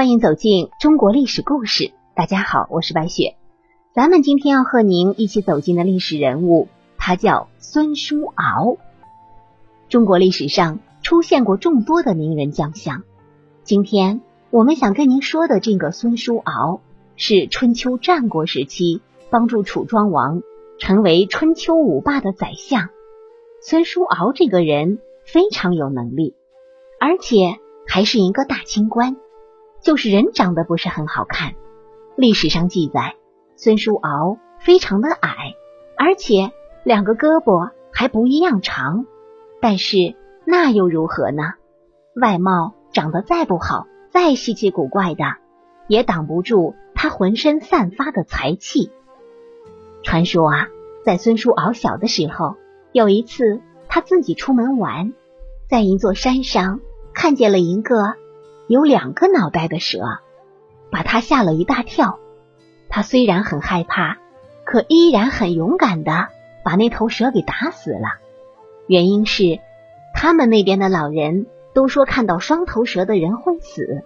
欢迎走进中国历史故事。大家好，我是白雪。咱们今天要和您一起走进的历史人物，他叫孙叔敖。中国历史上出现过众多的名人将相，今天我们想跟您说的这个孙叔敖，是春秋战国时期帮助楚庄王成为春秋五霸的宰相。孙叔敖这个人非常有能力，而且还是一个大清官。就是人长得不是很好看。历史上记载，孙叔敖非常的矮，而且两个胳膊还不一样长。但是那又如何呢？外貌长得再不好，再稀奇古怪的，也挡不住他浑身散发的才气。传说啊，在孙叔敖小的时候，有一次他自己出门玩，在一座山上看见了一个。有两个脑袋的蛇，把他吓了一大跳。他虽然很害怕，可依然很勇敢的把那头蛇给打死了。原因是他们那边的老人都说看到双头蛇的人会死。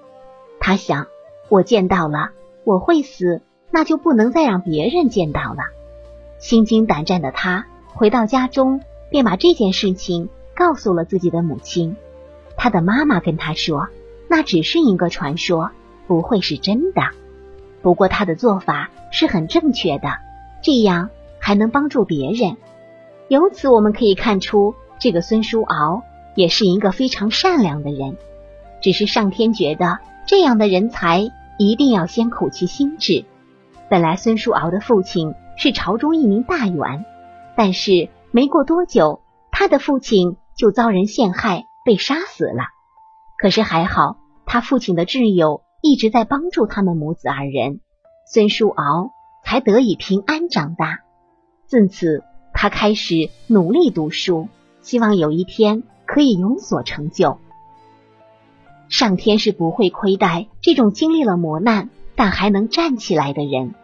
他想，我见到了，我会死，那就不能再让别人见到了。心惊胆战的他回到家中，便把这件事情告诉了自己的母亲。他的妈妈跟他说。那只是一个传说，不会是真的。不过他的做法是很正确的，这样还能帮助别人。由此我们可以看出，这个孙叔敖也是一个非常善良的人。只是上天觉得这样的人才一定要先苦其心志。本来孙叔敖的父亲是朝中一名大员，但是没过多久，他的父亲就遭人陷害，被杀死了。可是还好。他父亲的挚友一直在帮助他们母子二人，孙叔敖才得以平安长大。自此，他开始努力读书，希望有一天可以有所成就。上天是不会亏待这种经历了磨难但还能站起来的人。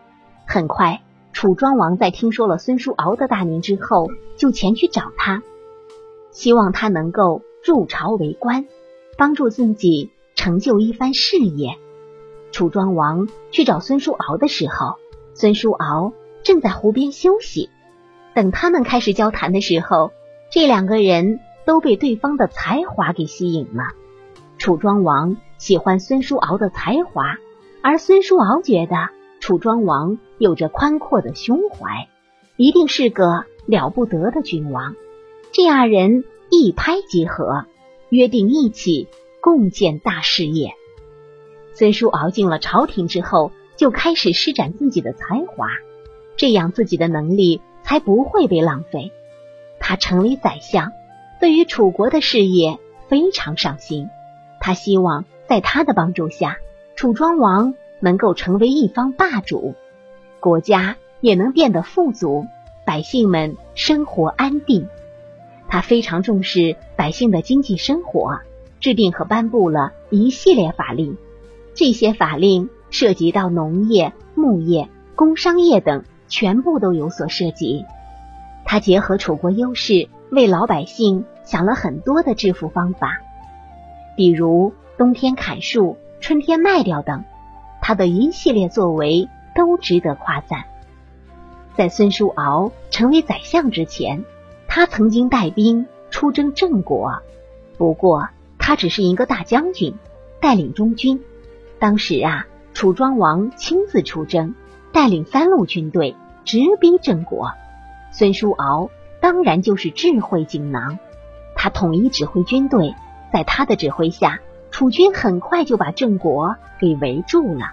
很快，楚庄王在听说了孙叔敖的大名之后，就前去找他，希望他能够入朝为官，帮助自己。成就一番事业。楚庄王去找孙叔敖的时候，孙叔敖正在湖边休息。等他们开始交谈的时候，这两个人都被对方的才华给吸引了。楚庄王喜欢孙叔敖的才华，而孙叔敖觉得楚庄王有着宽阔的胸怀，一定是个了不得的君王。这二人一拍即合，约定一起。共建大事业。孙叔敖进了朝廷之后，就开始施展自己的才华，这样自己的能力才不会被浪费。他成为宰相，对于楚国的事业非常上心。他希望在他的帮助下，楚庄王能够成为一方霸主，国家也能变得富足，百姓们生活安定。他非常重视百姓的经济生活。制定和颁布了一系列法令，这些法令涉及到农业、牧业、工商业等，全部都有所涉及。他结合楚国优势，为老百姓想了很多的致富方法，比如冬天砍树、春天卖掉等。他的一系列作为都值得夸赞。在孙叔敖成为宰相之前，他曾经带兵出征郑国，不过。他只是一个大将军，带领中军。当时啊，楚庄王亲自出征，带领三路军队直逼郑国。孙叔敖当然就是智慧锦囊，他统一指挥军队，在他的指挥下，楚军很快就把郑国给围住了。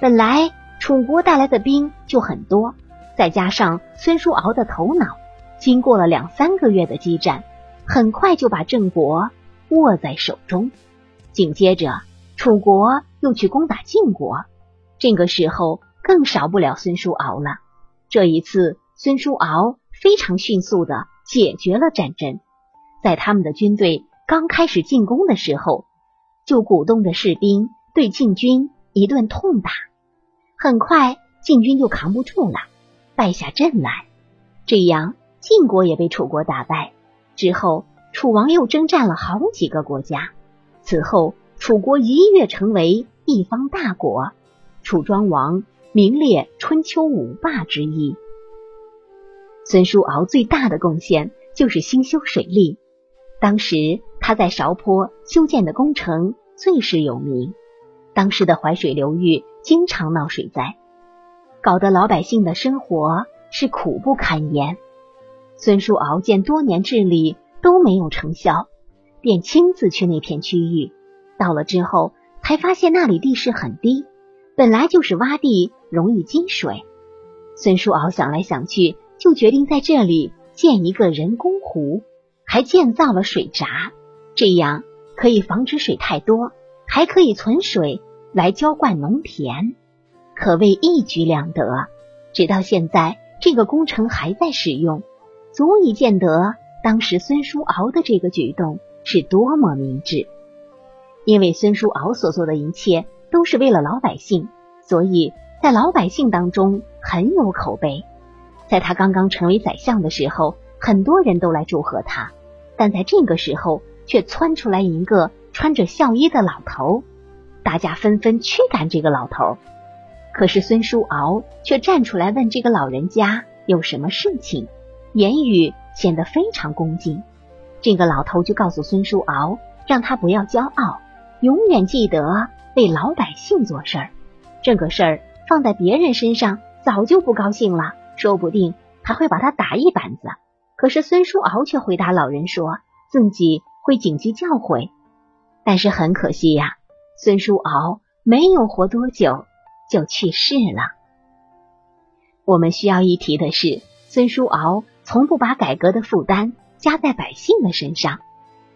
本来楚国带来的兵就很多，再加上孙叔敖的头脑，经过了两三个月的激战，很快就把郑国。握在手中。紧接着，楚国又去攻打晋国，这个时候更少不了孙叔敖了。这一次，孙叔敖非常迅速的解决了战争。在他们的军队刚开始进攻的时候，就鼓动着士兵对晋军一顿痛打。很快，晋军就扛不住了，败下阵来。这样，晋国也被楚国打败。之后。楚王又征战了好几个国家，此后楚国一跃成为一方大国，楚庄王名列春秋五霸之一。孙叔敖最大的贡献就是兴修水利，当时他在韶坡修建的工程最是有名。当时的淮水流域经常闹水灾，搞得老百姓的生活是苦不堪言。孙叔敖见多年治理都没有成效，便亲自去那片区域。到了之后，才发现那里地势很低，本来就是洼地，容易积水。孙叔敖想来想去，就决定在这里建一个人工湖，还建造了水闸，这样可以防止水太多。还可以存水来浇灌农田，可谓一举两得。直到现在，这个工程还在使用，足以见得当时孙叔敖的这个举动是多么明智。因为孙叔敖所做的一切都是为了老百姓，所以在老百姓当中很有口碑。在他刚刚成为宰相的时候，很多人都来祝贺他，但在这个时候却窜出来一个。穿着孝衣的老头，大家纷纷驱赶这个老头。可是孙叔敖却站出来问这个老人家有什么事情，言语显得非常恭敬。这个老头就告诉孙叔敖，让他不要骄傲，永远记得为老百姓做事儿。这个事儿放在别人身上，早就不高兴了，说不定还会把他打一板子。可是孙叔敖却回答老人说，自己会谨记教诲。但是很可惜呀，孙叔敖没有活多久就去世了。我们需要一提的是，孙叔敖从不把改革的负担加在百姓的身上。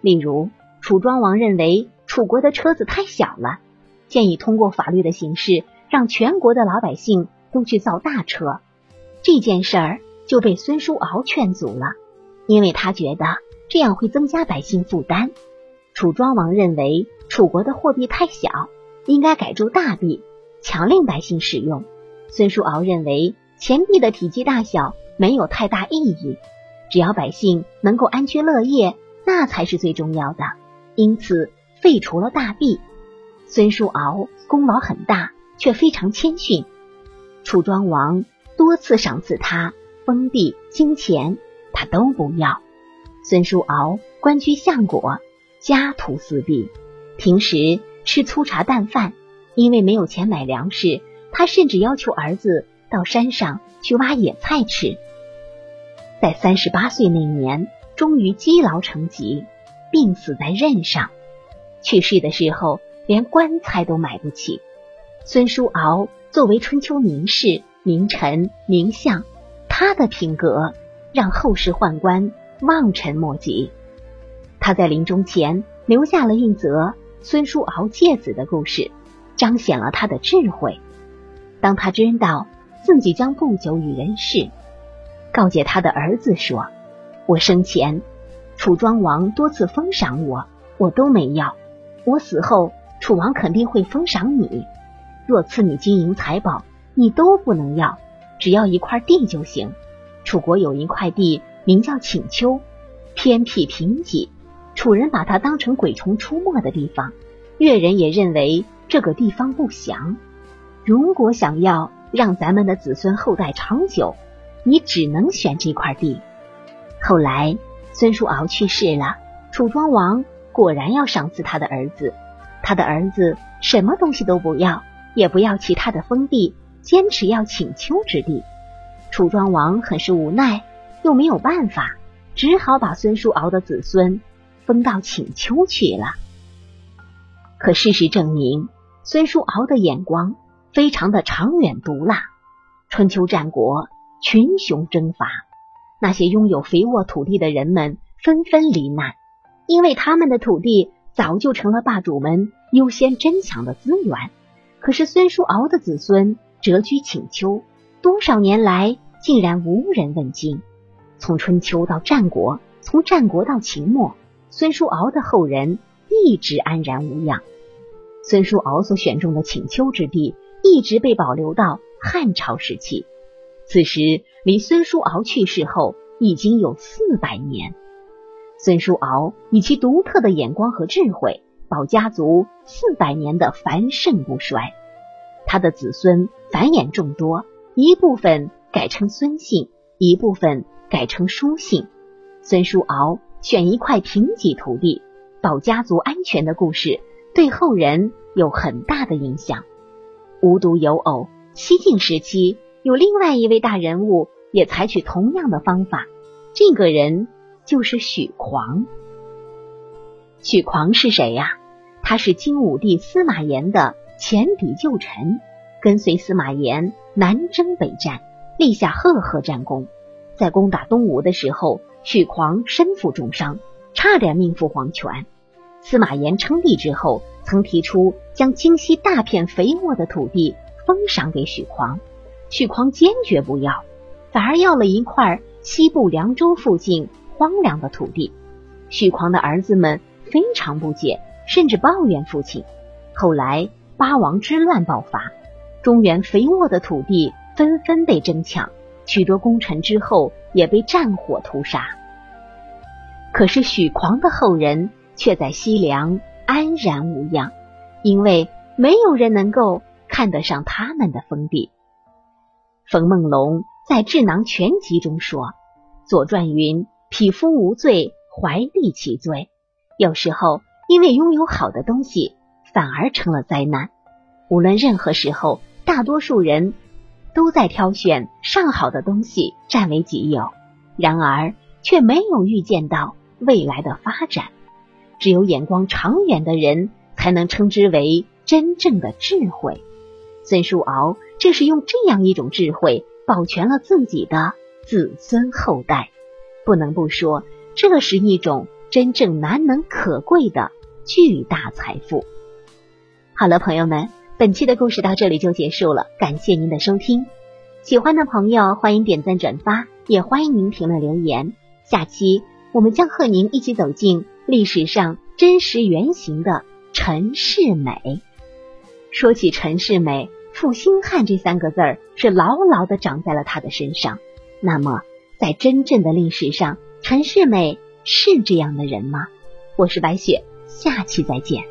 例如，楚庄王认为楚国的车子太小了，建议通过法律的形式让全国的老百姓都去造大车。这件事儿就被孙叔敖劝阻了，因为他觉得这样会增加百姓负担。楚庄王认为楚国的货币太小，应该改铸大币，强令百姓使用。孙叔敖认为钱币的体积大小没有太大意义，只要百姓能够安居乐业，那才是最重要的。因此废除了大币。孙叔敖功劳很大，却非常谦逊。楚庄王多次赏赐他封地、金钱，他都不要。孙叔敖官居相国。家徒四壁，平时吃粗茶淡饭，因为没有钱买粮食，他甚至要求儿子到山上去挖野菜吃。在三十八岁那年，终于积劳成疾，病死在任上。去世的时候，连棺材都买不起。孙叔敖作为春秋名士、名臣、名相，他的品格让后世宦官望尘莫及。他在临终前留下了一则孙叔敖戒子的故事，彰显了他的智慧。当他知道自己将不久于人世，告诫他的儿子说：“我生前楚庄王多次封赏我，我都没要；我死后，楚王肯定会封赏你。若赐你金银财宝，你都不能要，只要一块地就行。楚国有一块地，名叫请丘，偏僻贫瘠。”楚人把它当成鬼虫出没的地方，越人也认为这个地方不祥。如果想要让咱们的子孙后代长久，你只能选这块地。后来孙叔敖去世了，楚庄王果然要赏赐他的儿子。他的儿子什么东西都不要，也不要其他的封地，坚持要请丘之地。楚庄王很是无奈，又没有办法，只好把孙叔敖的子孙。封到请丘去了。可事实证明，孙叔敖的眼光非常的长远毒辣。春秋战国，群雄征伐，那些拥有肥沃土地的人们纷纷罹难，因为他们的土地早就成了霸主们优先争抢的资源。可是孙叔敖的子孙谪居请丘，多少年来竟然无人问津。从春秋到战国，从战国到秦末。孙叔敖的后人一直安然无恙。孙叔敖所选中的请丘之地一直被保留到汉朝时期。此时离孙叔敖去世后已经有四百年。孙叔敖以其独特的眼光和智慧，保家族四百年的繁盛不衰。他的子孙繁衍众多，一部分改称孙姓，一部分改成书姓。孙叔敖选一块贫瘠土地，保家族安全的故事，对后人有很大的影响。无独有偶，西晋时期有另外一位大人物也采取同样的方法。这个人就是许狂。许狂是谁呀？他是晋武帝司马炎的前敌旧臣，跟随司马炎南征北战，立下赫赫战功。在攻打东吴的时候，许狂身负重伤，差点命赴黄泉。司马炎称帝之后，曾提出将京西大片肥沃的土地封赏给许狂，许狂坚决不要，反而要了一块西部凉州附近荒凉的土地。许狂的儿子们非常不解，甚至抱怨父亲。后来八王之乱爆发，中原肥沃的土地纷纷被争抢，许多功臣之后也被战火屠杀。可是许狂的后人。却在西凉安然无恙，因为没有人能够看得上他们的封地。冯梦龙在《智囊全集》中说：“左传云，匹夫无罪，怀璧其罪。有时候，因为拥有好的东西，反而成了灾难。无论任何时候，大多数人都在挑选上好的东西占为己有，然而却没有预见到未来的发展。”只有眼光长远的人，才能称之为真正的智慧。孙叔敖正是用这样一种智慧，保全了自己的子孙后代。不能不说，这是一种真正难能可贵的巨大财富。好了，朋友们，本期的故事到这里就结束了，感谢您的收听。喜欢的朋友欢迎点赞转发，也欢迎您评论留言。下期我们将和您一起走进。历史上真实原型的陈世美。说起陈世美，负心汉这三个字儿是牢牢的长在了他的身上。那么，在真正的历史上，陈世美是这样的人吗？我是白雪，下期再见。